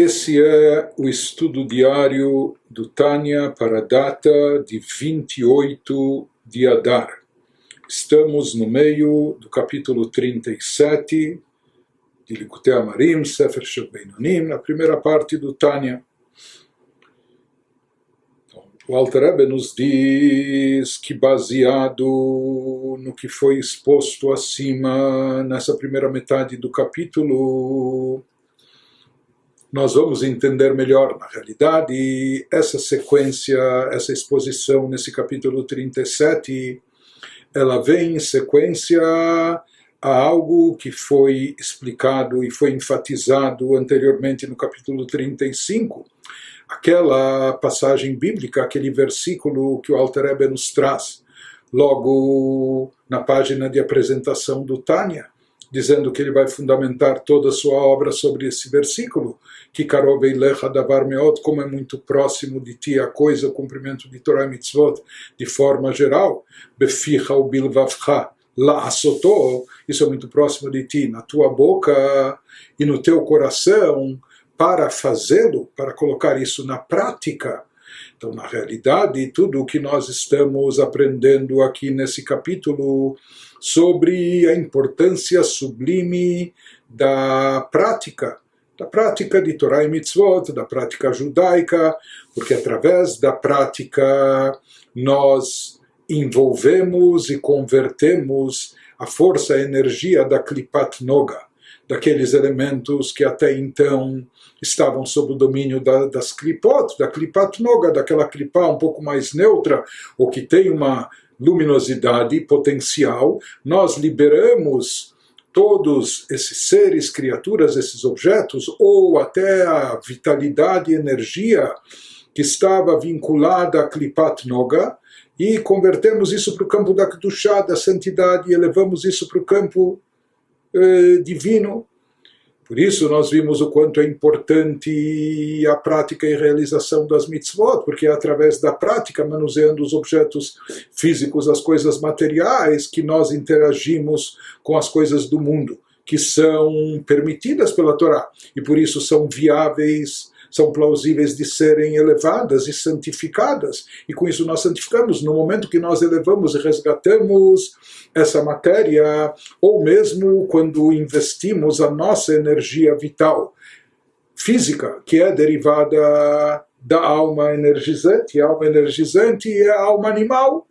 Esse é o estudo diário do Tânia para a data de 28 de Adar. Estamos no meio do capítulo 37 de Likutei Amarim, Sefer Shel Beinonim, na primeira parte do Tânia. Então, o Alter Rebbe nos diz que baseado no que foi exposto acima nessa primeira metade do capítulo, nós vamos entender melhor, na realidade, essa sequência, essa exposição nesse capítulo 37, ela vem em sequência a algo que foi explicado e foi enfatizado anteriormente no capítulo 35, aquela passagem bíblica, aquele versículo que o Alter Rebbe nos traz, logo na página de apresentação do Tânia, dizendo que ele vai fundamentar toda a sua obra sobre esse versículo, que como é muito próximo de ti a coisa, o cumprimento de Torah e Mitzvot, de forma geral, o isso é muito próximo de ti, na tua boca e no teu coração, para fazê-lo, para colocar isso na prática. Então, na realidade, tudo o que nós estamos aprendendo aqui nesse capítulo sobre a importância sublime da prática, da prática de Torah e Mitzvot, da prática judaica, porque através da prática nós envolvemos e convertemos a força, a energia da Klipat Noga, daqueles elementos que até então estavam sob o domínio da, das Klipot, da Klipat Noga, daquela Klipá um pouco mais neutra, ou que tem uma luminosidade potencial, nós liberamos todos esses seres, criaturas, esses objetos, ou até a vitalidade e energia que estava vinculada a Klipat Noga, e convertemos isso para o campo da Kedushá, da santidade, e elevamos isso para o campo eh, divino, por isso nós vimos o quanto é importante a prática e realização das mitzvot, porque é através da prática, manuseando os objetos físicos, as coisas materiais, que nós interagimos com as coisas do mundo, que são permitidas pela Torá, e por isso são viáveis são plausíveis de serem elevadas e santificadas. E com isso nós santificamos. No momento que nós elevamos e resgatamos essa matéria, ou mesmo quando investimos a nossa energia vital física, que é derivada da alma energizante. A alma energizante é a alma animal.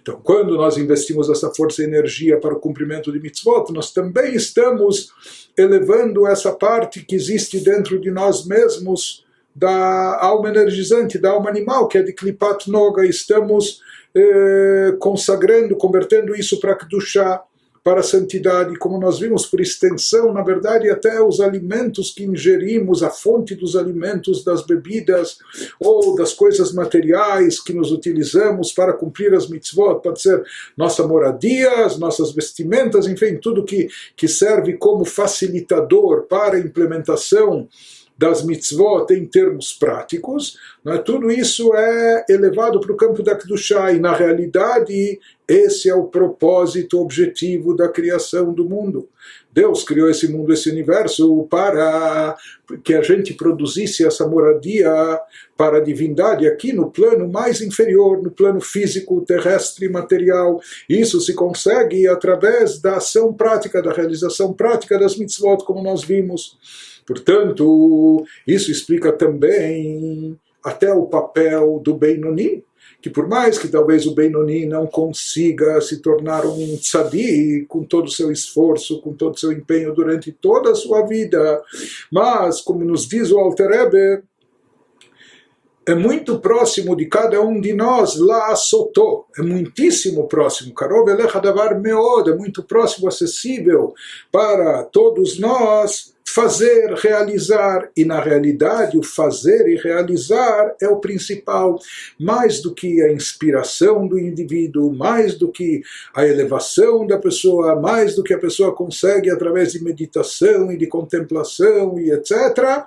Então, quando nós investimos essa força e energia para o cumprimento de mitzvot, nós também estamos elevando essa parte que existe dentro de nós mesmos da alma energizante, da alma animal, que é de Klipat Noga. Estamos eh, consagrando, convertendo isso para Kedushá, para a santidade, como nós vimos por extensão, na verdade, até os alimentos que ingerimos, a fonte dos alimentos, das bebidas ou das coisas materiais que nos utilizamos para cumprir as mitzvot, pode ser nossa moradia, as nossas vestimentas, enfim, tudo que, que serve como facilitador para a implementação das mitzvot em termos práticos, né, tudo isso é elevado para o campo da Kedushá, e na realidade esse é o propósito objetivo da criação do mundo. Deus criou esse mundo, esse universo, para que a gente produzisse essa moradia para a divindade aqui no plano mais inferior, no plano físico, terrestre, material. Isso se consegue através da ação prática, da realização prática das mitzvot, como nós vimos. Portanto, isso explica também até o papel do Benoni, que por mais que talvez o Benoni não consiga se tornar um tzadi com todo o seu esforço, com todo o seu empenho durante toda a sua vida, mas, como nos diz o Alter Rebbe, é muito próximo de cada um de nós, lá Sotó, é muitíssimo próximo, Karov Elecha Davar Meod, é muito próximo, acessível para todos nós, fazer, realizar, e na realidade o fazer e realizar é o principal, mais do que a inspiração do indivíduo, mais do que a elevação da pessoa, mais do que a pessoa consegue através de meditação e de contemplação e etc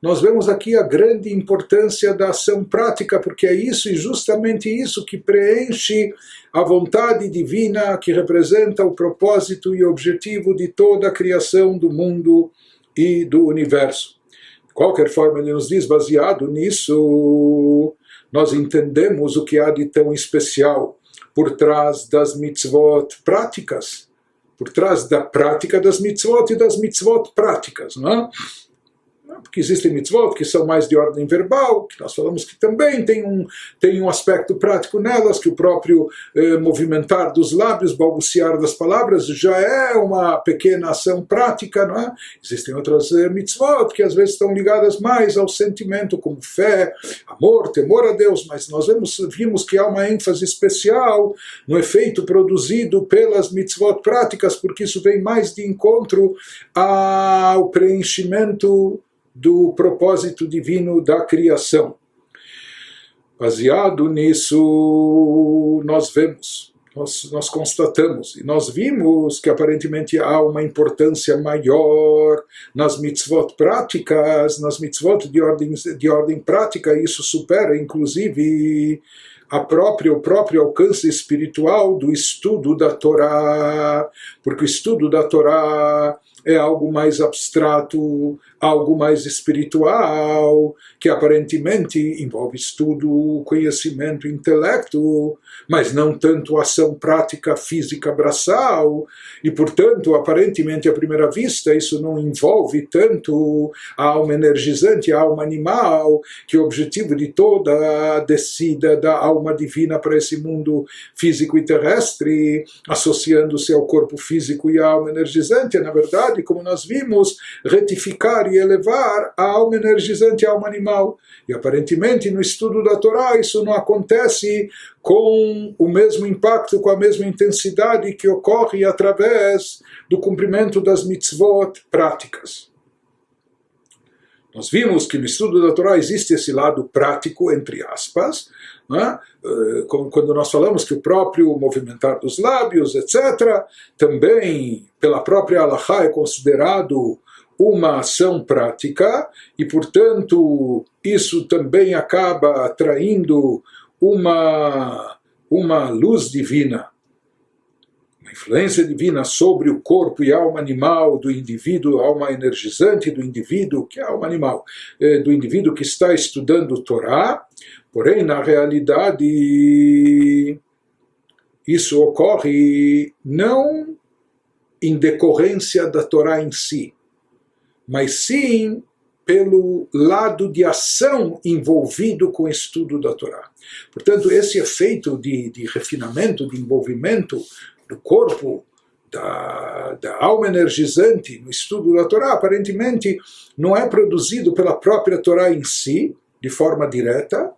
nós vemos aqui a grande importância da ação prática, porque é isso e justamente isso que preenche a vontade divina que representa o propósito e objetivo de toda a criação do mundo e do universo. De qualquer forma, ele nos diz, baseado nisso, nós entendemos o que há de tão especial por trás das mitzvot práticas, por trás da prática das mitzvot e das mitzvot práticas, não é? Porque existem mitzvot que são mais de ordem verbal, que nós falamos que também tem um, tem um aspecto prático nelas, que o próprio eh, movimentar dos lábios, balbuciar das palavras, já é uma pequena ação prática, não é? Existem outras eh, mitzvot que às vezes estão ligadas mais ao sentimento, como fé, amor, temor a Deus, mas nós vemos, vimos que há uma ênfase especial no efeito produzido pelas mitzvot práticas, porque isso vem mais de encontro ao preenchimento do propósito divino da criação. Baseado nisso, nós vemos, nós, nós constatamos e nós vimos que aparentemente há uma importância maior nas mitzvot práticas, nas mitzvot de ordem, de ordem prática, isso supera inclusive a própria, o próprio alcance espiritual do estudo da Torá, porque o estudo da Torá é algo mais abstrato, algo mais espiritual, que aparentemente envolve estudo, conhecimento, intelecto, mas não tanto ação prática física braçal, e portanto, aparentemente à primeira vista, isso não envolve tanto a alma energizante, a alma animal, que o objetivo de toda a descida da alma divina para esse mundo físico e terrestre, associando-se ao corpo físico e à alma energizante, é, na verdade, como nós vimos, retificar e elevar a alma energizante à alma animal. E aparentemente no estudo da Torá isso não acontece com o mesmo impacto, com a mesma intensidade que ocorre através do cumprimento das mitzvot práticas. Nós vimos que no estudo da Torá existe esse lado prático, entre aspas, né? quando nós falamos que o próprio movimentar dos lábios, etc., também pela própria Allahá é considerado uma ação prática e, portanto, isso também acaba atraindo uma, uma luz divina, influência divina sobre o corpo e alma animal do indivíduo, alma energizante do indivíduo, que é alma animal, eh, do indivíduo que está estudando Torá, porém, na realidade, isso ocorre não em decorrência da Torá em si, mas sim pelo lado de ação envolvido com o estudo da Torá. Portanto, esse efeito de, de refinamento, de envolvimento do corpo, da, da, alma energizante no estudo da Torá, aparentemente não é produzido pela própria Torá em si, de forma direta,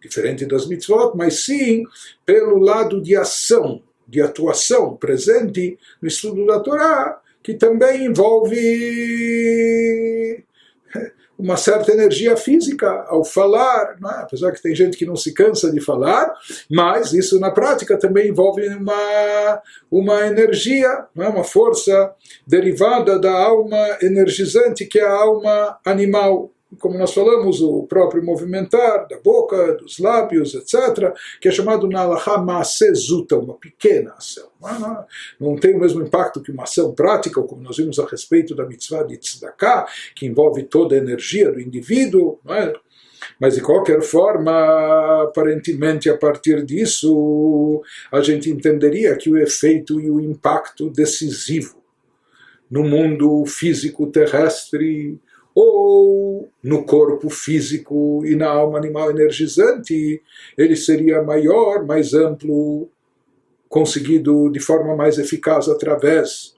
diferente das mitzvot, mas sim pelo lado de ação, de atuação presente no estudo da Torá, que também envolve uma certa energia física ao falar, é? apesar que tem gente que não se cansa de falar, mas isso na prática também envolve uma, uma energia, é? uma força derivada da alma energizante, que é a alma animal como nós falamos, o próprio movimentar da boca, dos lábios, etc., que é chamado na Alaha Maasezuta, uma pequena ação. Não, não, tem o mesmo impacto que uma ação prática, como nós vimos a respeito da mitzvah de Tzedakah, que envolve toda a energia do indivíduo, não é? Mas de qualquer forma, aparentemente a partir disso, a gente entenderia que o efeito e o impacto decisivo no mundo físico terrestre ou no corpo físico e na alma animal energizante, ele seria maior, mais amplo, conseguido de forma mais eficaz através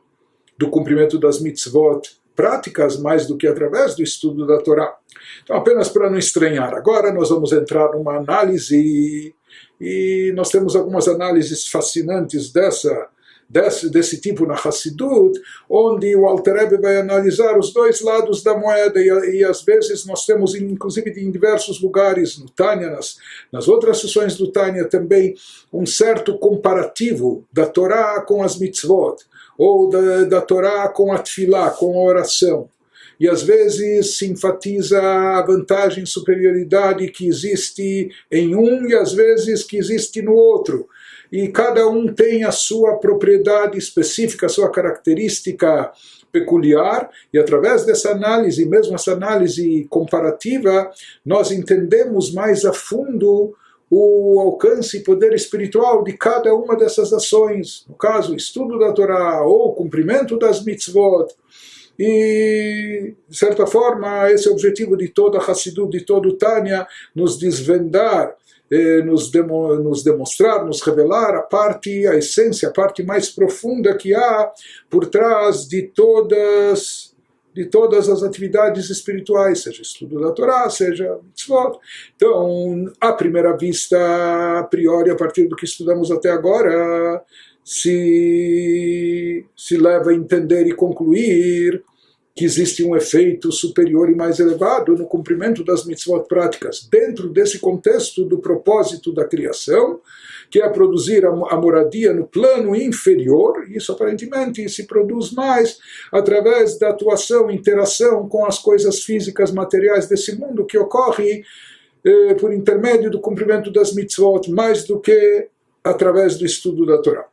do cumprimento das mitzvot práticas, mais do que através do estudo da Torá. Então, apenas para não estranhar, agora nós vamos entrar numa análise e nós temos algumas análises fascinantes dessa desse, desse tipo na Hassidut, onde o Alter Rebbe vai analisar os dois lados da moeda, e, e às vezes nós temos, inclusive em diversos lugares, no Tânia, nas, nas outras sessões do Tânia também, um certo comparativo da Torá com as mitzvot, ou da, da Torá com a tefilá, com a oração e às vezes se enfatiza a vantagem, superioridade que existe em um e às vezes que existe no outro. E cada um tem a sua propriedade específica, a sua característica peculiar, e através dessa análise, mesmo essa análise comparativa, nós entendemos mais a fundo o alcance e poder espiritual de cada uma dessas ações. No caso, estudo da Torá ou cumprimento das mitzvot. E, de certa forma, esse é o objetivo de toda a Hassidut, de todo o Tânia, nos desvendar nos, demo, nos demonstrar, nos revelar a parte, a essência, a parte mais profunda que há por trás de todas de todas as atividades espirituais, seja estudo da Torá, seja mitzvot. Então, à primeira vista, a priori, a partir do que estudamos até agora, se, se leva a entender e concluir que existe um efeito superior e mais elevado no cumprimento das mitzvot práticas, dentro desse contexto do propósito da criação, que é produzir a moradia no plano inferior, e isso aparentemente se produz mais através da atuação, interação com as coisas físicas, materiais desse mundo, que ocorre eh, por intermédio do cumprimento das mitzvot, mais do que através do estudo da Torá.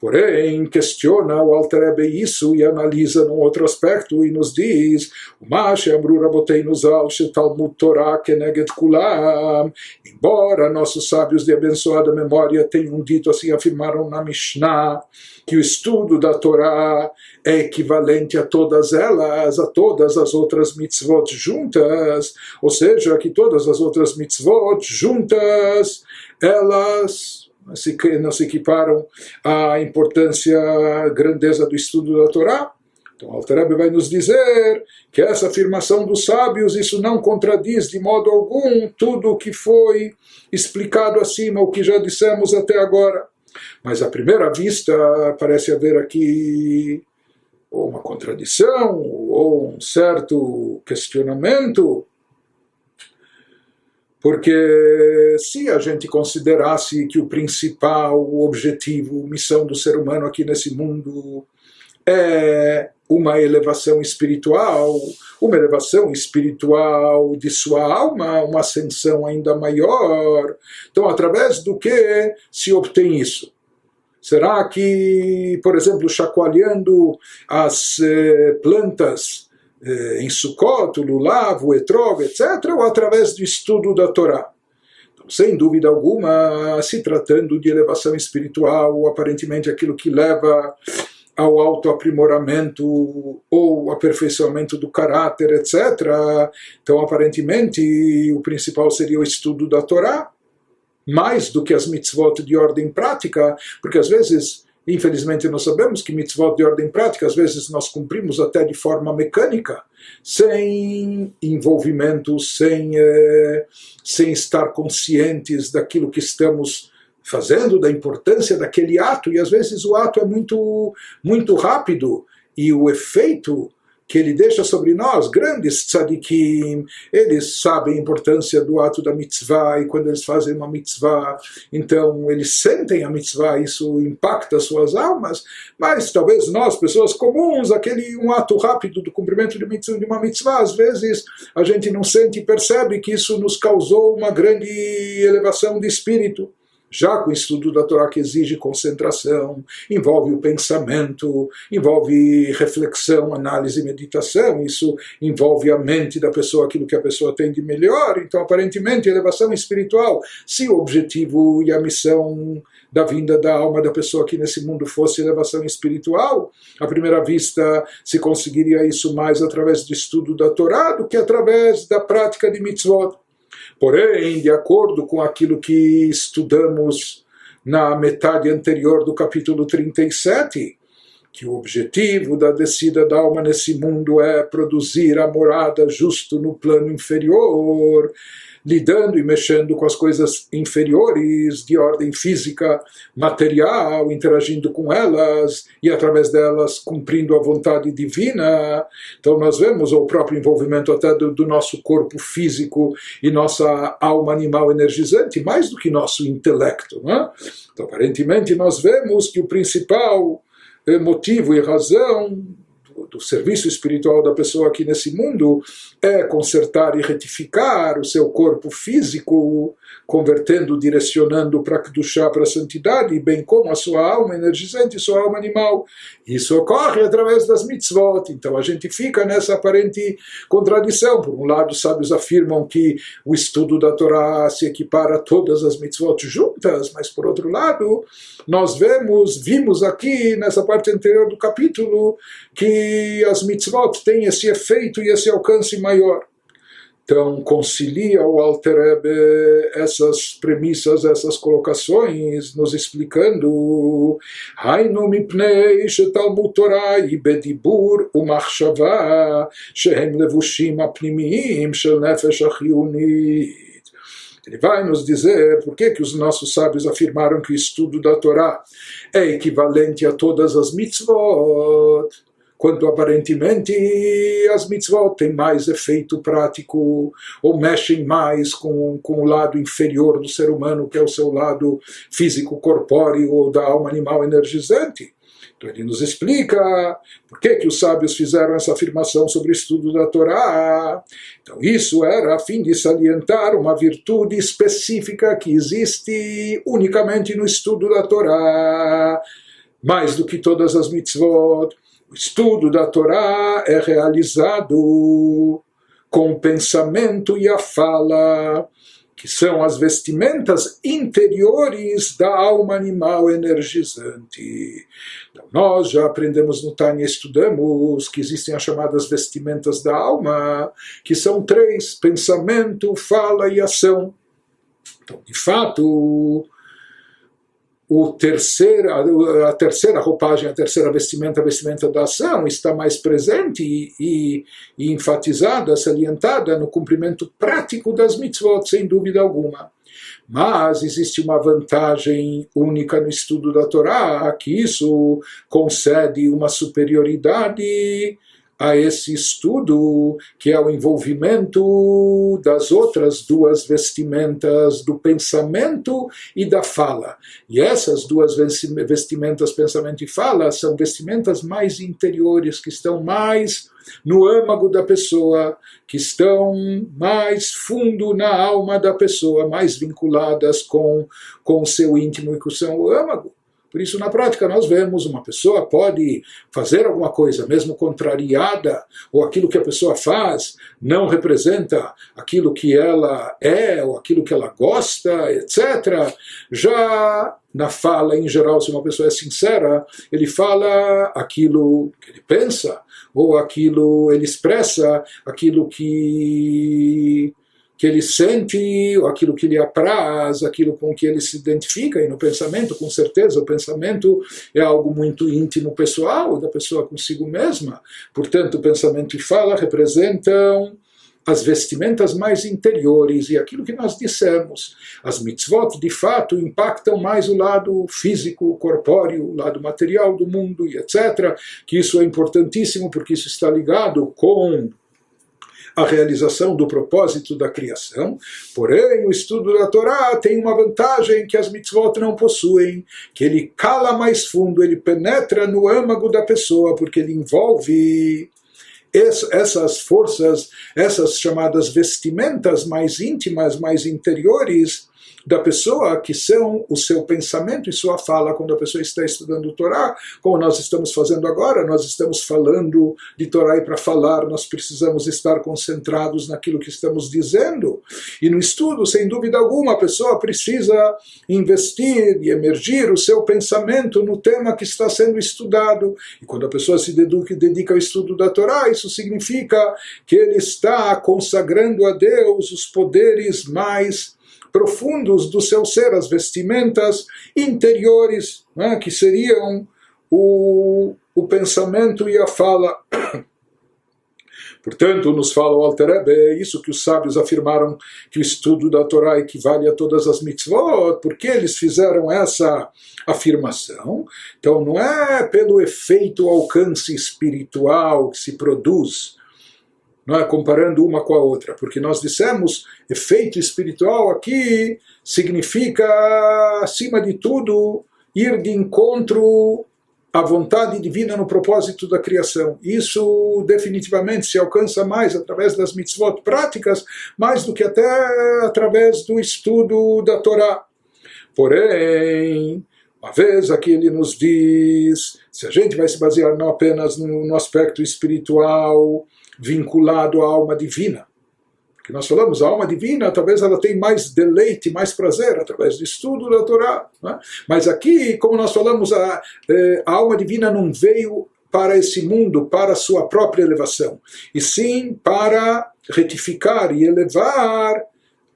Porém, questiona o Alter Rebbe isso e analisa num outro aspecto e nos diz embora nossos sábios de abençoada memória tenham dito assim, afirmaram na Mishnah que o estudo da Torá é equivalente a todas elas, a todas as outras mitzvot juntas, ou seja, que todas as outras mitzvot juntas, elas se, não se equiparam à importância, à grandeza do estudo da Torá. Então, Altareb vai nos dizer que essa afirmação dos sábios, isso não contradiz de modo algum tudo o que foi explicado acima, o que já dissemos até agora. Mas à primeira vista parece haver aqui ou uma contradição, ou um certo questionamento, porque se a gente considerasse que o principal objetivo, missão do ser humano aqui nesse mundo é uma elevação espiritual, uma elevação espiritual de sua alma, uma ascensão ainda maior. Então, através do que se obtém isso? Será que, por exemplo, chacoalhando as eh, plantas eh, em Sukkot, Lulav, o Etrog, etc., ou através do estudo da Torá. Então, sem dúvida alguma, se tratando de elevação espiritual, aparentemente aquilo que leva ao autoaprimoramento ou aperfeiçoamento do caráter, etc. Então, aparentemente, o principal seria o estudo da Torá, mais do que as mitzvot de ordem prática, porque às vezes Infelizmente, nós sabemos que mitzvot de ordem prática, às vezes nós cumprimos até de forma mecânica, sem envolvimento, sem, eh, sem estar conscientes daquilo que estamos fazendo, da importância daquele ato, e às vezes o ato é muito, muito rápido, e o efeito que ele deixa sobre nós, grandes tzadikim, eles sabem a importância do ato da mitzvah, e quando eles fazem uma mitzvah, então eles sentem a mitzvah, isso impacta suas almas, mas talvez nós, pessoas comuns, aquele um ato rápido do cumprimento de, de uma mitzvah, às vezes a gente não sente e percebe que isso nos causou uma grande elevação de espírito já com o estudo da Torá que exige concentração, envolve o pensamento, envolve reflexão, análise e meditação, isso envolve a mente da pessoa, aquilo que a pessoa tem de melhor. Então, aparentemente, elevação espiritual, se o objetivo e a missão da vinda da alma da pessoa aqui nesse mundo fosse elevação espiritual, à primeira vista se conseguiria isso mais através do estudo da Torá do que através da prática de mitzvot. Porém, de acordo com aquilo que estudamos na metade anterior do capítulo 37, que o objetivo da descida da alma nesse mundo é produzir a morada justo no plano inferior, lidando e mexendo com as coisas inferiores de ordem física, material, interagindo com elas e através delas cumprindo a vontade divina. Então nós vemos o próprio envolvimento até do, do nosso corpo físico e nossa alma animal energizante, mais do que nosso intelecto. Né? Então aparentemente nós vemos que o principal eh, motivo e razão do serviço espiritual da pessoa aqui nesse mundo é consertar e retificar o seu corpo físico, convertendo, direcionando para chá para a santidade, bem como a sua alma energizante, sua alma animal. Isso ocorre através das mitzvot. Então a gente fica nessa aparente contradição. Por um lado, os sábios afirmam que o estudo da Torá se equipara a todas as mitzvot juntas, mas por outro lado, nós vemos, vimos aqui nessa parte anterior do capítulo que as mitzvot têm esse efeito e esse alcance maior. Então, concilia o Alter Ebe essas premissas, essas colocações, nos explicando Hainu mipnei shetalmud Torah bedibur umachshava shehem levushim apnimim shel nefesh achiunit ele vai nos dizer por que, que os nossos sábios afirmaram que o estudo da Torá é equivalente a todas as mitzvot quando aparentemente as mitzvot têm mais efeito prático ou mexem mais com, com o lado inferior do ser humano, que é o seu lado físico, corpóreo ou da alma animal energizante. Então ele nos explica por que, que os sábios fizeram essa afirmação sobre o estudo da Torá. Então isso era a fim de salientar uma virtude específica que existe unicamente no estudo da Torá, mais do que todas as mitzvot estudo da Torá é realizado com o pensamento e a fala, que são as vestimentas interiores da alma animal energizante. Então, nós já aprendemos no Tânia, estudamos que existem as chamadas vestimentas da alma, que são três: pensamento, fala e ação. Então, de fato, o terceira, a terceira roupagem, a terceira vestimenta, a vestimenta da ação, está mais presente e, e, e enfatizada, salientada no cumprimento prático das mitzvot, sem dúvida alguma. Mas existe uma vantagem única no estudo da Torá, que isso concede uma superioridade a esse estudo, que é o envolvimento das outras duas vestimentas, do pensamento e da fala. E essas duas vestimentas, pensamento e fala, são vestimentas mais interiores, que estão mais no âmago da pessoa, que estão mais fundo na alma da pessoa, mais vinculadas com, o seu íntimo e com o seu âmago. Por isso, na prática, nós vemos uma pessoa pode fazer alguma coisa, mesmo contrariada, ou aquilo que a pessoa faz não representa aquilo que ela é, ou aquilo que ela gosta, etc. Já na fala, em geral, se uma pessoa é sincera, ele fala aquilo que ele pensa, ou aquilo, ele expressa aquilo que que ele sente, aquilo que lhe apraz, aquilo com que ele se identifica, e no pensamento, com certeza, o pensamento é algo muito íntimo, pessoal, da pessoa consigo mesma. Portanto, o pensamento e fala representam as vestimentas mais interiores e aquilo que nós dissemos. As mitzvot, de fato, impactam mais o lado físico, corpóreo, o lado material do mundo e etc. Que isso é importantíssimo porque isso está ligado com a realização do propósito da criação. Porém, o estudo da Torá tem uma vantagem que as mitzvot não possuem, que ele cala mais fundo, ele penetra no âmago da pessoa, porque ele envolve essas forças, essas chamadas vestimentas mais íntimas, mais interiores, da pessoa, que são o seu pensamento e sua fala quando a pessoa está estudando o Torá, como nós estamos fazendo agora, nós estamos falando de Torá e para falar nós precisamos estar concentrados naquilo que estamos dizendo. E no estudo, sem dúvida alguma, a pessoa precisa investir e emergir o seu pensamento no tema que está sendo estudado. E quando a pessoa se dedica ao estudo da Torá, isso significa que ele está consagrando a Deus os poderes mais profundos do seu ser, as vestimentas interiores, né, que seriam o, o pensamento e a fala. Portanto, nos fala o Alter Rebbe, é isso que os sábios afirmaram que o estudo da Torá equivale a todas as mitzvot, porque eles fizeram essa afirmação. Então, não é pelo efeito alcance espiritual que se produz não é? comparando uma com a outra, porque nós dissemos efeito espiritual aqui significa, acima de tudo, ir de encontro a vontade divina no propósito da criação. Isso definitivamente se alcança mais através das mitzvot práticas, mais do que até através do estudo da Torá. Porém, uma vez aqui ele nos diz, se a gente vai se basear não apenas no, no aspecto espiritual vinculado à alma divina, que nós falamos, a alma divina, talvez ela tenha mais deleite, mais prazer através do estudo da Torá. Né? Mas aqui, como nós falamos, a, eh, a alma divina não veio para esse mundo, para a sua própria elevação, e sim para retificar e elevar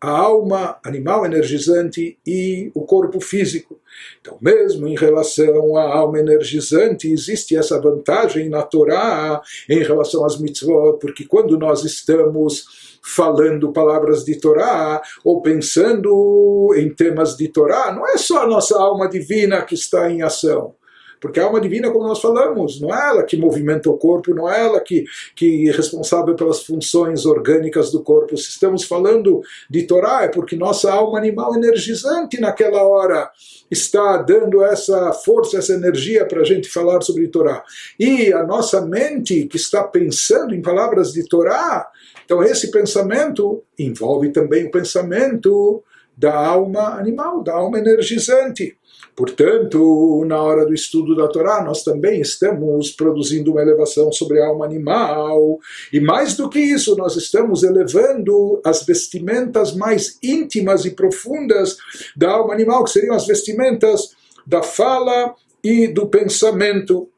a alma animal energizante e o corpo físico. Então, mesmo em relação à alma energizante, existe essa vantagem na Torá em relação às mitzvot, porque quando nós estamos falando palavras de Torá ou pensando em temas de Torá, não é só a nossa alma divina que está em ação. Porque a alma divina, como nós falamos, não é ela que movimenta o corpo, não é ela que, que é responsável pelas funções orgânicas do corpo. Se estamos falando de Torá, é porque nossa alma animal energizante naquela hora está dando essa força, essa energia para a gente falar sobre Torá. E a nossa mente que está pensando em palavras de Torá, então esse pensamento envolve também o pensamento da alma animal, da alma energizante. Portanto, na hora do estudo da Torá, nós também estamos produzindo uma elevação sobre a alma animal. E mais do que isso, nós estamos elevando as vestimentas mais íntimas e profundas da alma animal, que seriam as vestimentas da fala e do pensamento.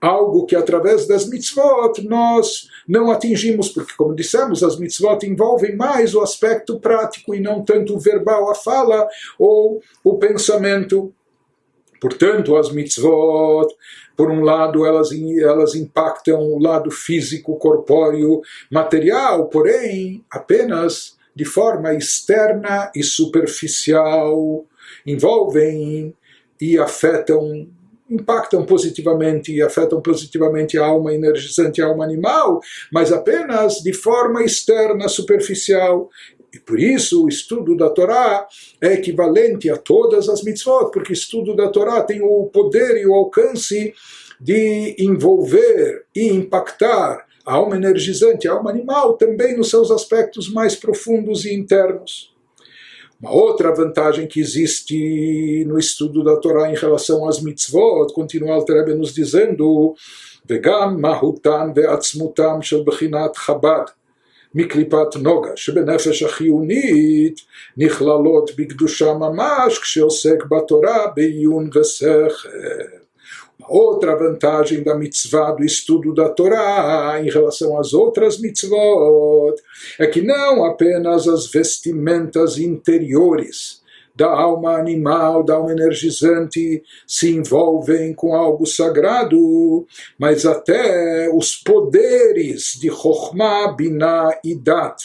Algo que através das mitzvot nós não atingimos, porque, como dissemos, as mitzvot envolvem mais o aspecto prático e não tanto o verbal, a fala ou o pensamento. Portanto, as mitzvot, por um lado, elas, elas impactam o lado físico, corpóreo, material, porém, apenas de forma externa e superficial, envolvem e afetam impactam positivamente e afetam positivamente a alma energizante, a alma animal, mas apenas de forma externa, superficial. E por isso o estudo da Torá é equivalente a todas as mitzvot, porque o estudo da Torá tem o poder e o alcance de envolver e impactar a alma energizante, a alma animal, também nos seus aspectos mais profundos e internos. Uma outra vantagem que existe no estudo da Torá em relação às mitzvot, continua o Rebbe nos dizendo, וגם מהותן ועצמותם של בחינת חב"ד מקליפת נוגה שבנפש החיונית נכללות בקדושה ממש כשעוסק בתורה בעיון ושכל Outra vantagem da mitzvah, do estudo da Torá, em relação às outras mitzvot, é que não apenas as vestimentas interiores da alma animal, da alma energizante, se envolvem com algo sagrado, mas até os poderes de Chokhmah, Binah e Dat,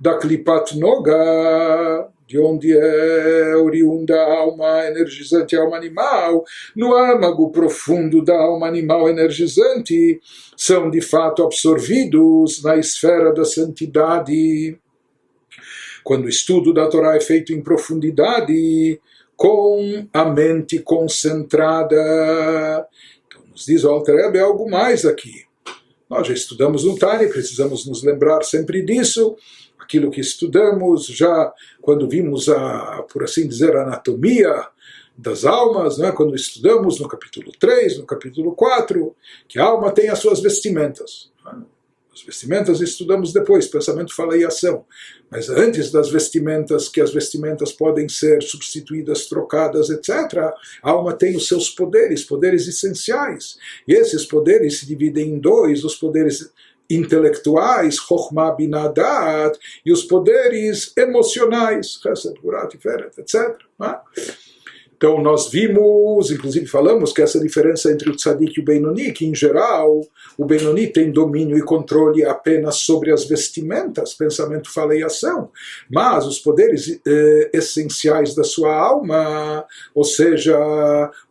da Klipat Noga, de onde é oriunda a alma energizante, a alma animal, no âmago profundo da alma animal energizante, são de fato absorvidos na esfera da santidade. Quando o estudo da Torá é feito em profundidade, com a mente concentrada. Então, nos diz o Alter algo mais aqui. Nós já estudamos no Tani, precisamos nos lembrar sempre disso aquilo que estudamos já quando vimos a, por assim dizer, a anatomia das almas, né? quando estudamos no capítulo 3, no capítulo 4, que a alma tem as suas vestimentas. Né? As vestimentas estudamos depois, pensamento, fala e ação. Mas antes das vestimentas, que as vestimentas podem ser substituídas, trocadas, etc., a alma tem os seus poderes, poderes essenciais. E esses poderes se dividem em dois: os poderes intelectuais, Chokhmah Binadat, e os poderes emocionais, Chesed, Gurat, Tiferet, etc. Né? Então nós vimos, inclusive falamos que essa diferença entre o tzadik e o Benoni, que em geral o Benoni tem domínio e controle apenas sobre as vestimentas, pensamento, fala e ação, mas os poderes eh, essenciais da sua alma, ou seja,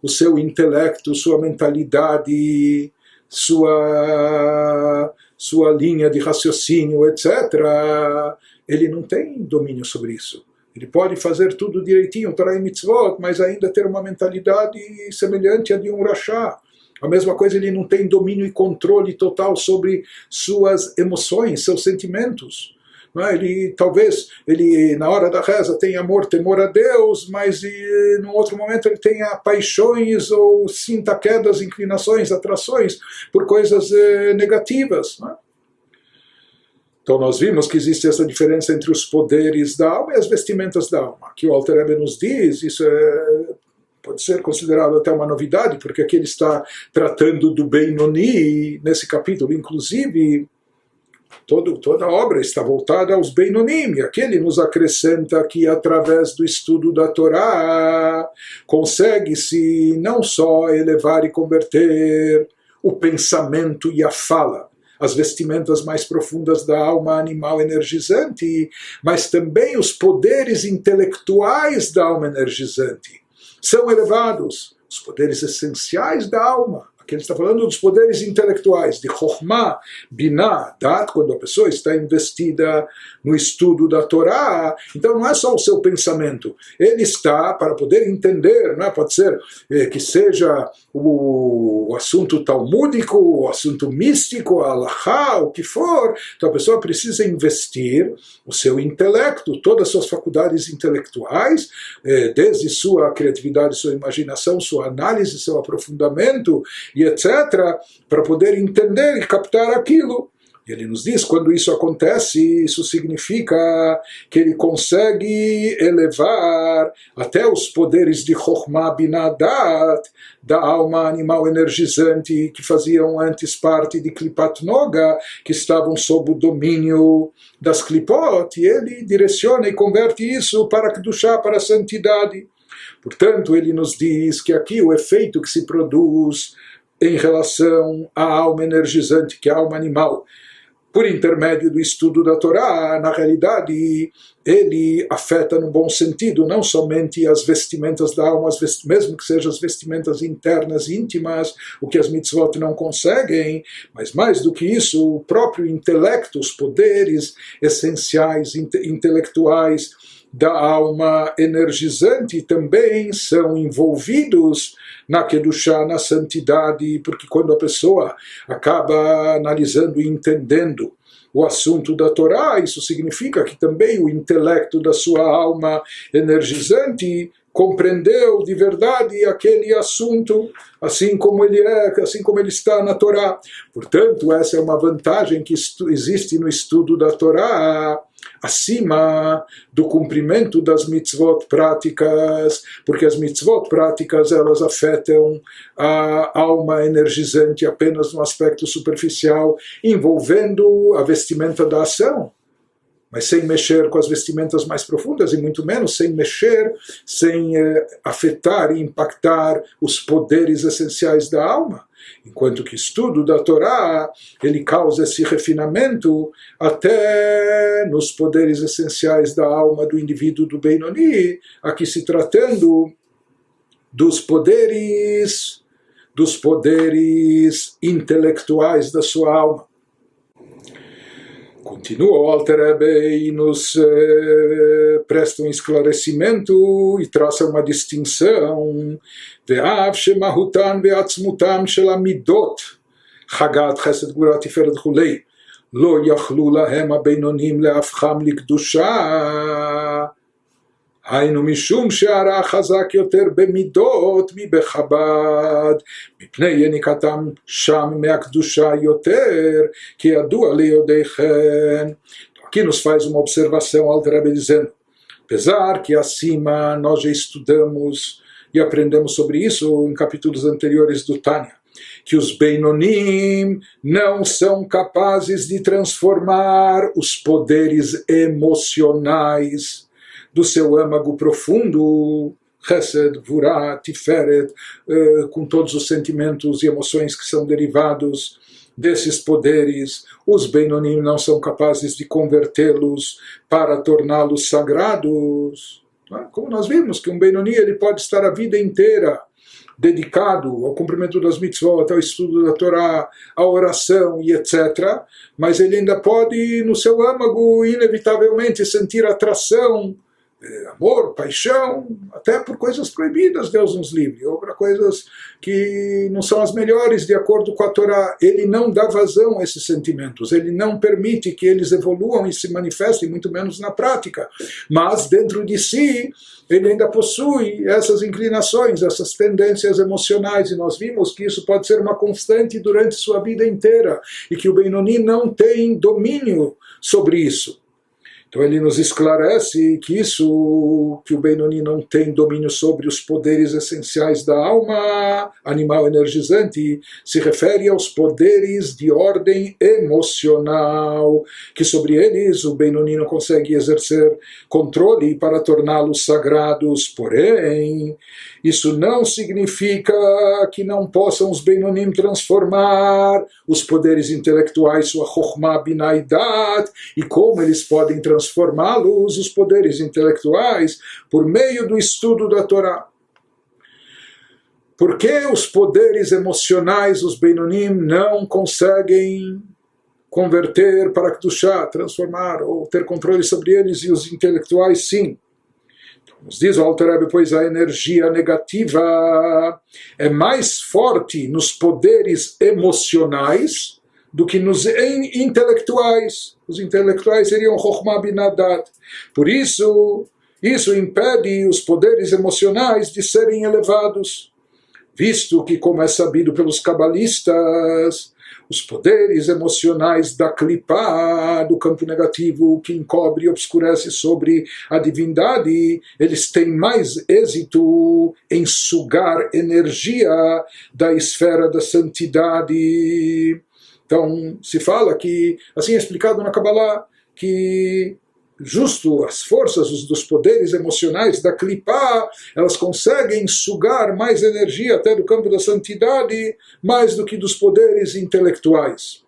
o seu intelecto, sua mentalidade, sua sua linha de raciocínio, etc., ele não tem domínio sobre isso. Ele pode fazer tudo direitinho, Torah e mitzvot, mas ainda ter uma mentalidade semelhante à de um rachá. A mesma coisa, ele não tem domínio e controle total sobre suas emoções, seus sentimentos. É? Ele talvez ele na hora da reza tenha amor, temor a Deus, mas e, outro momento ele tenha paixões ou sinta quedas, inclinações, atrações por coisas eh, negativas. É? Então nós vimos que existe essa diferença entre os poderes da alma e as vestimentas da alma. Que o Alter Ebe nos diz, isso é, pode ser considerado até uma novidade, porque aqui ele está tratando do Benoni nesse capítulo, inclusive Todo, toda a obra está voltada aos Beinonim, e aqui ele nos acrescenta que através do estudo da Torá consegue-se não só elevar e converter o pensamento e a fala, as vestimentas mais profundas da alma animal energizante, mas também os poderes intelectuais da alma energizante. São elevados, os poderes essenciais da alma Aqui ele está falando dos poderes intelectuais, de Chokhmah, Binah, Dat, quando a pessoa está investida no estudo da Torá. Então não é só o seu pensamento, ele está, para poder entender, não é? pode ser eh, que seja o, o, assunto talmúdico, o assunto místico, a alahá, o que for. Então a pessoa precisa investir o seu intelecto, todas as suas faculdades intelectuais, eh, desde sua criatividade, sua imaginação, sua análise, seu aprofundamento e etc., para poder entender e captar aquilo. E ele nos diz, quando isso acontece, isso significa que ele consegue elevar até os poderes de Chokhmah Binadat, da alma animal energizante que faziam antes parte de Klipat Noga, que estavam sob o domínio das Klipot, e ele direciona e converte isso para Kedushá, para a santidade. Portanto, ele nos diz que aqui o efeito que se produz em relação à alma energizante, que é a alma animal, por intermédio do estudo da Torá, na realidade, ele afeta no bom sentido não somente as vestimentas da alma, mesmo que sejam as vestimentas internas, íntimas, o que as mitzvot não conseguem, mas mais do que isso, o próprio intelecto, os poderes essenciais, inte intelectuais da alma energizante também são envolvidos na Kedushá, na santidade, porque quando a pessoa acaba analisando e entendendo o assunto da Torá, isso significa que também o intelecto da sua alma energizante compreendeu de verdade aquele assunto assim como ele é, assim como ele está na Torá. Portanto, essa é uma vantagem que existe no estudo da Torá acima do cumprimento das mitzvot práticas, porque as mitzvot práticas elas afetam a alma energizante apenas no aspecto superficial, envolvendo a vestimenta da ação mas sem mexer com as vestimentas mais profundas e muito menos sem mexer, sem eh, afetar e impactar os poderes essenciais da alma. Enquanto que estudo da Torá, ele causa esse refinamento até nos poderes essenciais da alma do indivíduo do Benoni, aqui se tratando dos poderes dos poderes intelectuais da sua alma. Continua o Alter Ebe e nos eh, presta um esclarecimento e traça uma distinção. ואף שמהותן ועצמותן של המידות, חגת חסד גבורה תפארת וכולי, לא יכלו להם הבינונים להפכם לקדושה היינו משום שהרע חזק יותר במידות מבחב"ד, מפני יניקתם שם מהקדושה יותר, כי ידוע ליודעיכם. Aqui nos faz uma observação ao Rebbe dizendo, apesar que acima nós já estudamos e aprendemos sobre isso em capítulos anteriores do Tânia, que os Beinonim não são capazes de transformar os poderes emocionais do seu âmago profundo, Chesed, Vurah, Tiferet, uh, com todos os sentimentos e emoções que são derivados desses poderes, os Benonim não são capazes de convertê-los para torná-los sagrados. É? Como nós vimos que um Benoni ele pode estar a vida inteira dedicado ao cumprimento das mitzvot, ao estudo da Torá, à oração e etc., mas ele ainda pode, no seu âmago, inevitavelmente sentir atração amor, paixão, até por coisas proibidas, Deus nos livre, ou para coisas que não são as melhores de acordo com a Torá. Ele não dá vazão a esses sentimentos, ele não permite que eles evoluam e se manifestem, muito menos na prática. Mas dentro de si, ele ainda possui essas inclinações, essas tendências emocionais, e nós vimos que isso pode ser uma constante durante sua vida inteira, e que o Benoni não tem domínio sobre isso. Então ele nos esclarece que isso, que o Benoni não tem domínio sobre os poderes essenciais da alma animal energizante, se refere aos poderes de ordem emocional, que sobre eles o Benoni não consegue exercer controle para torná-los sagrados. Porém, isso não significa que não possam os Benonim transformar os poderes intelectuais, sua Chokhmah Binaidat, e como eles podem transformá-los, os poderes intelectuais, por meio do estudo da Torá. Por que os poderes emocionais, os Benonim, não conseguem converter para Kedushá, transformar ou ter controle sobre eles e os intelectuais sim? Nos diz o Alter Rebbe, pois a energia negativa é mais forte nos poderes emocionais do que nos intelectuais. Os intelectuais seriam Chokhmah Binadat. Por isso, isso impede os poderes emocionais de serem elevados. Visto que, como é sabido pelos cabalistas, os poderes emocionais da clipa, do campo negativo que encobre e obscurece sobre a divindade, eles têm mais êxito em sugar energia da esfera da santidade. Então, se fala que, assim é explicado na Kabbalah, que justo as forças dos poderes emocionais da clipá, elas conseguem sugar mais energia até do campo da santidade, mais do que dos poderes intelectuais.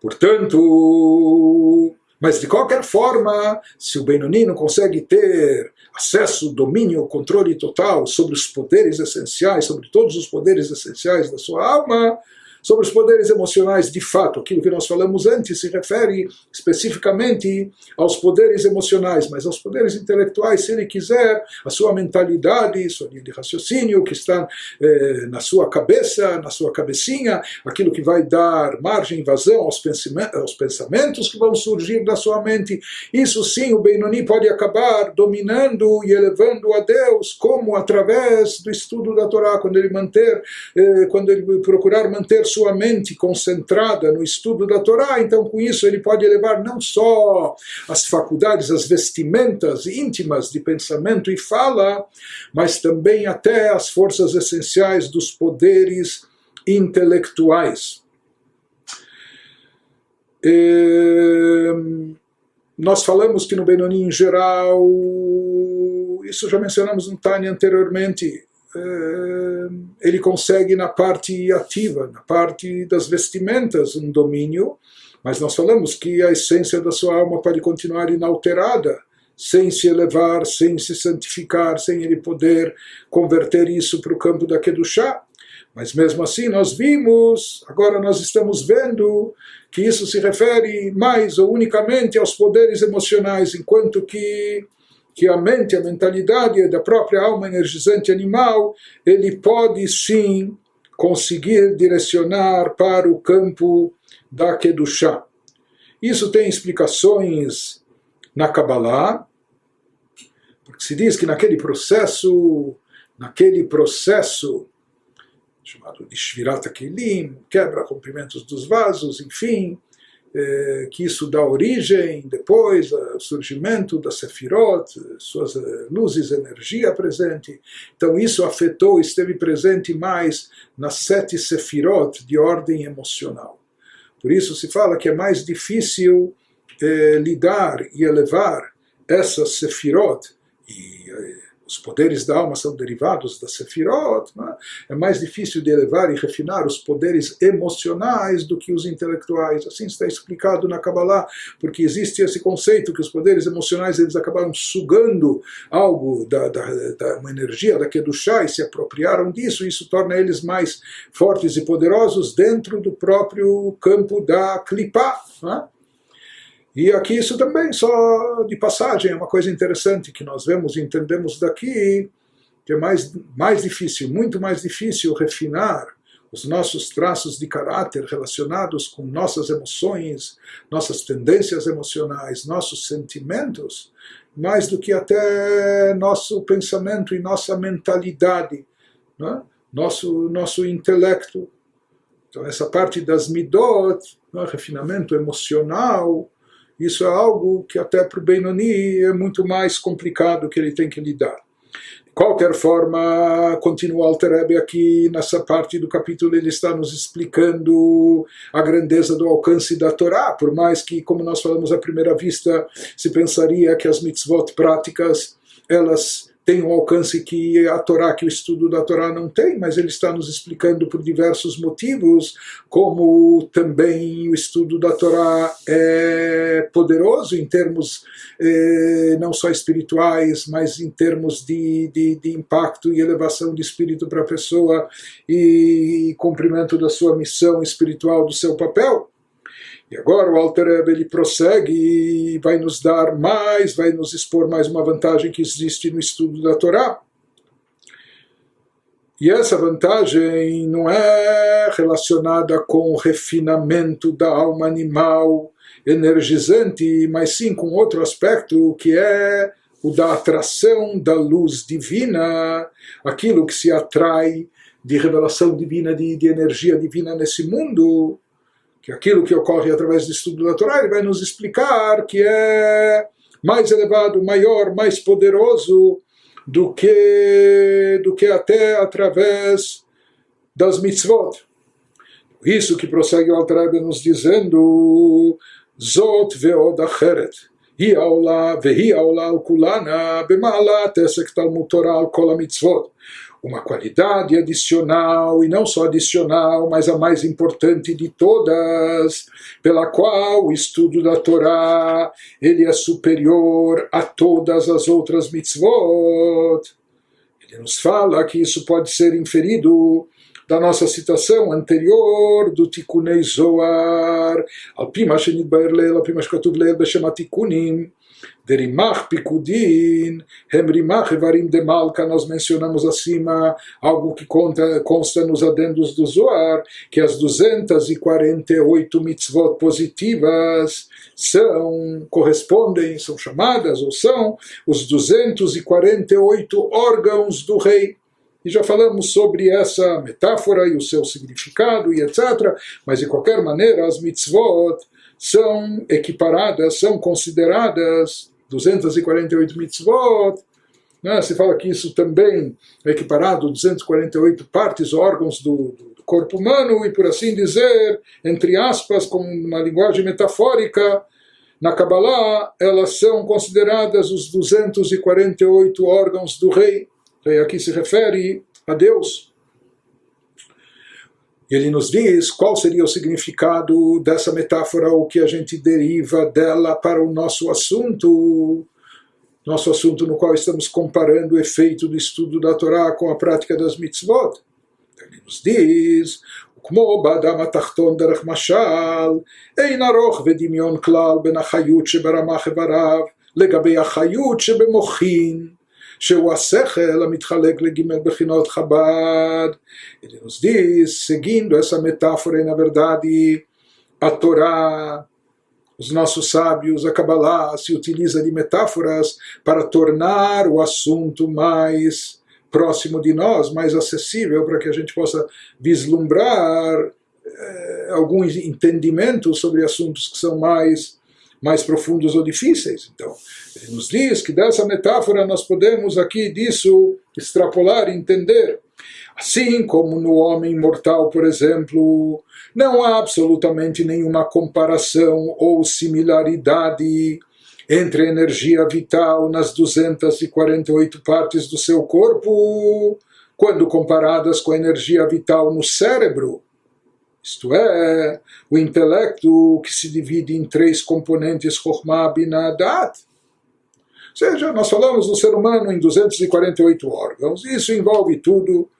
Portanto, mas de qualquer forma, se o Benoni não consegue ter acesso, domínio, controle total sobre os poderes essenciais, sobre todos os poderes essenciais da sua alma, Sobre os poderes emocionais, de fato, aquilo que nós falamos antes se refere especificamente aos poderes emocionais, mas aos poderes intelectuais, se ele quiser, a sua mentalidade, sua linha de raciocínio que está eh, na sua cabeça, na sua cabecinha, aquilo que vai dar margem, vazão aos, aos pensamentos que vão surgir da sua mente. Isso sim, o Benoni pode acabar dominando e elevando a Deus, como através do estudo da Torá, quando ele manter, eh, quando ele procurar manter sua mente concentrada no estudo da Torá, então com isso ele pode elevar não só as faculdades, as vestimentas íntimas de pensamento e fala, mas também até as forças essenciais dos poderes intelectuais. E, nós falamos que no Benoni em geral, isso já mencionamos no Tânia anteriormente, eh, ele consegue na parte ativa, na parte das vestimentas, um domínio, mas nós falamos que a essência da sua alma pode continuar inalterada, sem se elevar, sem se santificar, sem ele poder converter isso para o campo da Kedushá. Mas mesmo assim nós vimos, agora nós estamos vendo que isso se refere mais ou unicamente aos poderes emocionais, enquanto que que a mente, a mentalidade da própria alma energizante animal, ele pode sim conseguir direcionar para o campo da Kedushá. Isso tem explicações na Kabbalah, porque se diz que naquele processo, naquele processo chamado de Shvirat Kelim, quebra rompimentos dos vasos, enfim, eh, que isso dá origem depois ao surgimento da Sefirot, suas eh, luzes, energia presente. Então isso afetou, esteve presente mais nas sete Sefirot de ordem emocional. Por isso se fala que é mais difícil eh, lidar e elevar essas Sefirot e eh, os poderes da alma são derivados da Sefirot, é? é mais difícil de elevar e refinar os poderes emocionais do que os intelectuais. Assim está explicado na Kabbalah, porque existe esse conceito que os poderes emocionais eles acabaram sugando algo da, da, da uma energia da Kedushá e se apropriaram disso, e isso torna eles mais fortes e poderosos dentro do próprio campo da Klipá. E aqui isso também, só de passagem, é uma coisa interessante que nós vemos e entendemos daqui, que é mais, mais difícil, muito mais difícil refinar os nossos traços de caráter relacionados com nossas emoções, nossas tendências emocionais, nossos sentimentos, mais do que até nosso pensamento e nossa mentalidade, né? nosso, nosso intelecto. Então, essa parte das midot, né? refinamento emocional, isso é algo que até para o Benoni é muito mais complicado que ele tem que lidar. Qualquer forma, continua Alter aqui nessa parte do capítulo, ele está nos explicando a grandeza do alcance da Torá, por mais que, como nós falamos à primeira vista, se pensaria que as mitzvot práticas, elas tem um alcance que a Torá, que o estudo da Torá não tem, mas ele está nos explicando por diversos motivos, como também o estudo da Torá é poderoso em termos eh, não só espirituais, mas em termos de, de, de impacto e elevação de espírito para a pessoa e cumprimento da sua missão espiritual, do seu papel. E agora o Alter Rebbe, ele prossegue e vai nos dar mais, vai nos expor mais uma vantagem que existe no estudo da Torá. E essa vantagem não é relacionada com o refinamento da alma animal energizante, mas sim com outro aspecto que é o da atração da luz divina, aquilo que se atrai de revelação divina, de, de energia divina nesse mundo que aquilo que ocorre através do estudo da Torá, ele vai nos explicar que é mais elevado, maior, mais poderoso do que, do que até através das mitzvot. Isso que prossegue o Altareb nos dizendo Zot veod acheret היא העולה והיא העולה על כולנה במעלת עסק תלמוד תורה על כל המצוות uma qualidade adicional, e não só adicional, mas a mais importante de todas, pela qual o estudo da Torá ele é superior a todas as outras mitzvot. Ele nos fala que isso pode ser inferido da nossa citação anterior do Tikunei Zohar, al pima shenitbaer leil, al pima shkatuv Derimach Pikudin, Hemrimach Evarim de Malka, nós mencionamos acima algo que conta, consta nos adendos do Zoar, que as 248 mitzvot positivas são, correspondem, são chamadas ou são os 248 órgãos do rei. E já falamos sobre essa metáfora e o seu significado e etc. Mas de qualquer maneira, as mitzvot são equiparadas, são consideradas 248 mitzvot, né? se fala que isso também é equiparado a 248 partes, órgãos do, do, corpo humano, e por assim dizer, entre aspas, com uma linguagem metafórica, na Kabbalah, elas são consideradas os 248 órgãos do rei. E aqui se refere a Deus E ele nos diz qual seria o significado dessa metáfora, o que a gente deriva dela para o nosso assunto, nosso assunto no qual estamos comparando o efeito do estudo da Torá com a prática das mitzvot. Ele nos diz, כמו באדם התחתון דרך משל, אין ארוך ודמיון כלל בין החיות שברמ"ח איבריו לגבי החיות שבמוחין. שהוא השכל המתחלק לגימל בחינות חב"ד. Ele nos diz, seguindo essa metáfora, na verdade, a Torá, os nossos sábios, a Kabbalah, se utiliza de metáforas para tornar o assunto mais próximo de nós, mais acessível, para que a gente possa vislumbrar eh, algum entendimento sobre assuntos que são mais mais profundos ou difíceis. Então, ele nos diz que dessa metáfora nós podemos aqui disso extrapolar entender. Assim como no homem mortal, por exemplo, não há absolutamente nenhuma comparação ou similaridade entre a energia vital nas 248 partes do seu corpo, quando comparadas com a energia vital no cérebro isto é, o intelecto que se divide em três componentes, Chokhmah, Binah, Dat. Ou seja, nós falamos do ser humano em 248 órgãos, isso envolve tudo,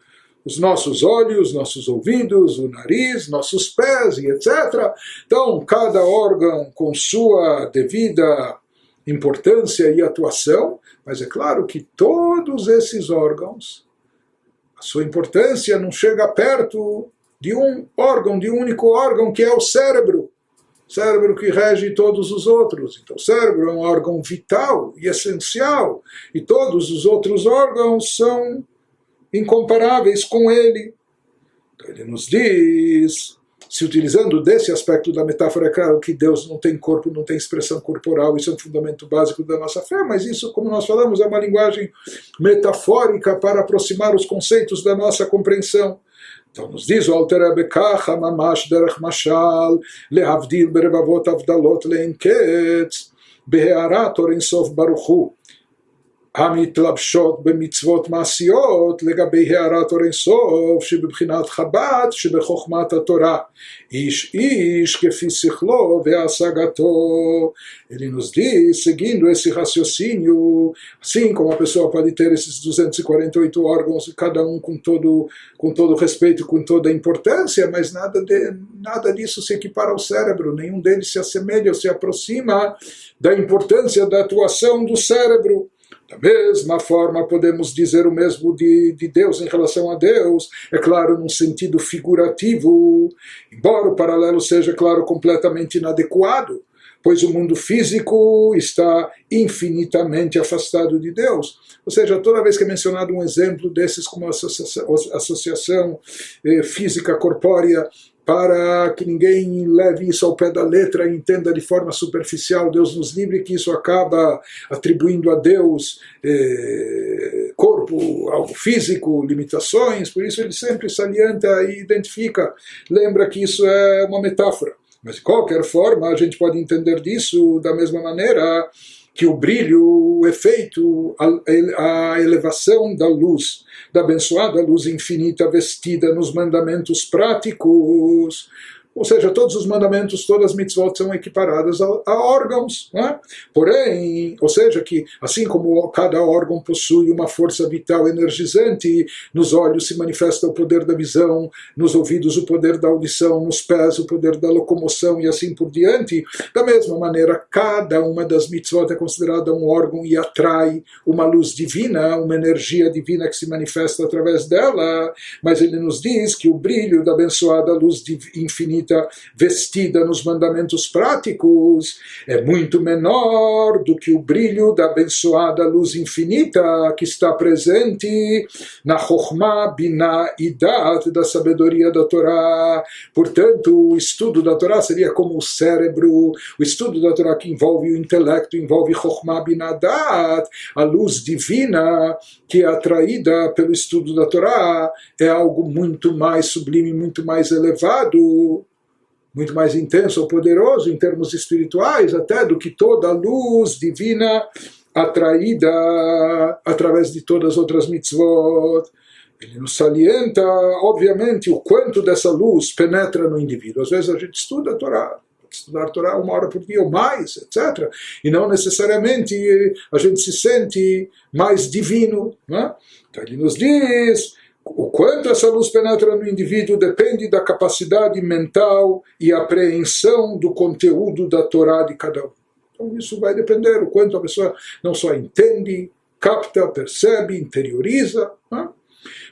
os nossos olhos, nossos ouvidos, o nariz, nossos pés e etc. Então, cada órgão com sua devida importância e atuação, mas é claro que todos esses órgãos, a sua importância não chega perto de um órgão, de um único órgão que é o cérebro. Cérebro que rege todos os outros. Então, o cérebro é um órgão vital e essencial, e todos os outros órgãos são incomparáveis com ele. Então, ele nos diz, se utilizando desse aspecto da metáfora, é claro que Deus não tem corpo, não tem expressão corporal, isso é um fundamento básico da nossa fé, mas isso, como nós falamos, é uma linguagem metafórica para aproximar os conceitos da nossa compreensão. Então nos diz o Alter Rebbe ככה ממש דרך משל להבדיל ברבבות הבדלות לאין קץ בהערת אור אינסוף ברוך הוא המתלבשות במצוות מעשיות לגבי הערת אור אינסוף שבבחינת חב"ד שבחוכמת התורה איש איש כפי שכלו והשגתו ele nos diz, seguindo esse raciocínio, assim como a pessoa pode ter esses 248 órgãos, cada um com todo, com todo respeito, com toda importância, mas nada, de, nada disso se equipara ao cérebro, nenhum deles se assemelha ou se aproxima da importância da atuação do cérebro. Da mesma forma, podemos dizer o mesmo de, de Deus em relação a Deus, é claro, num sentido figurativo, embora o paralelo seja, claro, completamente inadequado, pois o mundo físico está infinitamente afastado de Deus. Ou seja, toda vez que é mencionado um exemplo desses como associação, associação eh, física corpórea para que ninguém leve isso ao pé da letra e entenda de forma superficial, Deus nos livre, que isso acaba atribuindo a Deus eh, corpo, algo físico, limitações, por isso ele sempre salienta e identifica, lembra que isso é uma metáfora. Mas de qualquer forma, a gente pode entender disso da mesma maneira que o brilho, o efeito, a, elevação da luz, da abençoada luz infinita vestida nos mandamentos práticos, ou seja, todos os mandamentos, todas as mitzvot são equiparadas a, a órgãos. Né? Porém, ou seja, que assim como cada órgão possui uma força vital energizante, nos olhos se manifesta o poder da visão, nos ouvidos o poder da audição, nos pés o poder da locomoção e assim por diante. Da mesma maneira, cada uma das mitzvot é considerada um órgão e atrai uma luz divina, uma energia divina que se manifesta através dela. Mas ele nos diz que o brilho da abençoada luz infinita vestida nos mandamentos práticos é muito menor do que o brilho da abençoada luz infinita que está presente na Chokhmah, Binah da sabedoria da Torá. Portanto, o estudo da Torá seria como o cérebro, o estudo da Torá que envolve o intelecto, envolve Chokhmah, Binah, Dat, a luz divina que é atraída pelo estudo da Torá é algo muito mais sublime, muito mais elevado muito mais intenso ou poderoso em termos espirituais, até do que toda a luz divina atraída através de todas as outras mitzvot. Ele nos salienta, obviamente, o quanto dessa luz penetra no indivíduo. Às vezes a gente estuda a Torá, estudar a Torá uma hora por dia ou mais, etc. E não necessariamente a gente se sente mais divino. Né? Então ele nos diz o quanto essa luz penetra no indivíduo depende da capacidade mental e apreensão do conteúdo da Torá de cada um. Então isso vai depender o quanto a pessoa não só entende, capta, percebe, interioriza, né?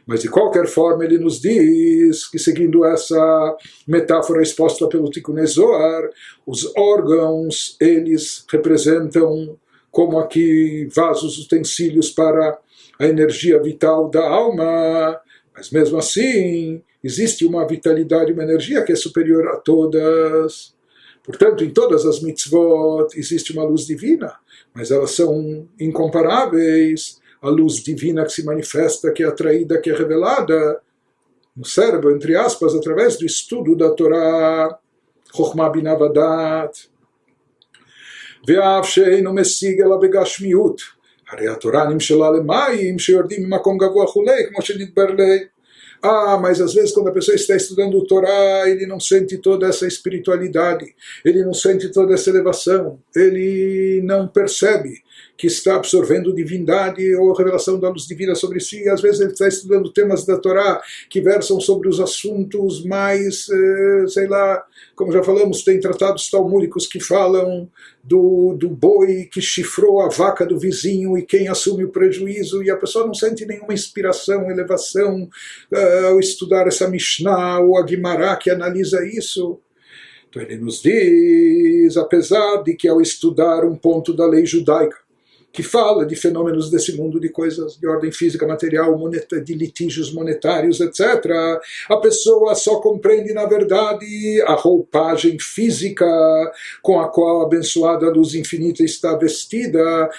mas de qualquer forma ele nos diz que seguindo essa metáfora exposta pelo Tikkun Zohar, os órgãos eles representam como aqui vasos, utensílios para a energia vital da alma, mas mesmo assim existe uma vitalidade, uma energia que é superior a todas. Portanto, em todas as mitzvot existe uma luz divina, mas elas são incomparáveis à luz divina que se manifesta, que é atraída, que é revelada no cérebro, entre aspas, através do estudo da Torá, Chokhmah Binavadat. ואף שאינו משיג אלא בגשמיות הרי התורה נמשלה למים שיורדים ממקום גבוה וכולי, כמו שנדבר לי. Ah, mas às vezes quando a pessoa está estudando o Torá, ele não sente toda essa espiritualidade, ele não sente toda essa elevação, ele não percebe que está absorvendo divindade ou revelação da luz divina sobre si. Às vezes ele está estudando temas da Torá que versam sobre os assuntos mais, eh, sei lá, como já falamos, tem tratados talmúdicos que falam do, do boi que chifrou a vaca do vizinho e quem assume o prejuízo, e a pessoa não sente nenhuma inspiração, elevação uh, ao estudar essa Mishnah ou a Guimará que analisa isso. Então ele nos diz, apesar de que ao estudar um ponto da lei judaica, que fala de fenômenos desse mundo, de coisas de ordem física, material, de litígios monetários, etc. A pessoa só compreende, na verdade, a roupagem física com a qual a abençoada luz infinita está vestida,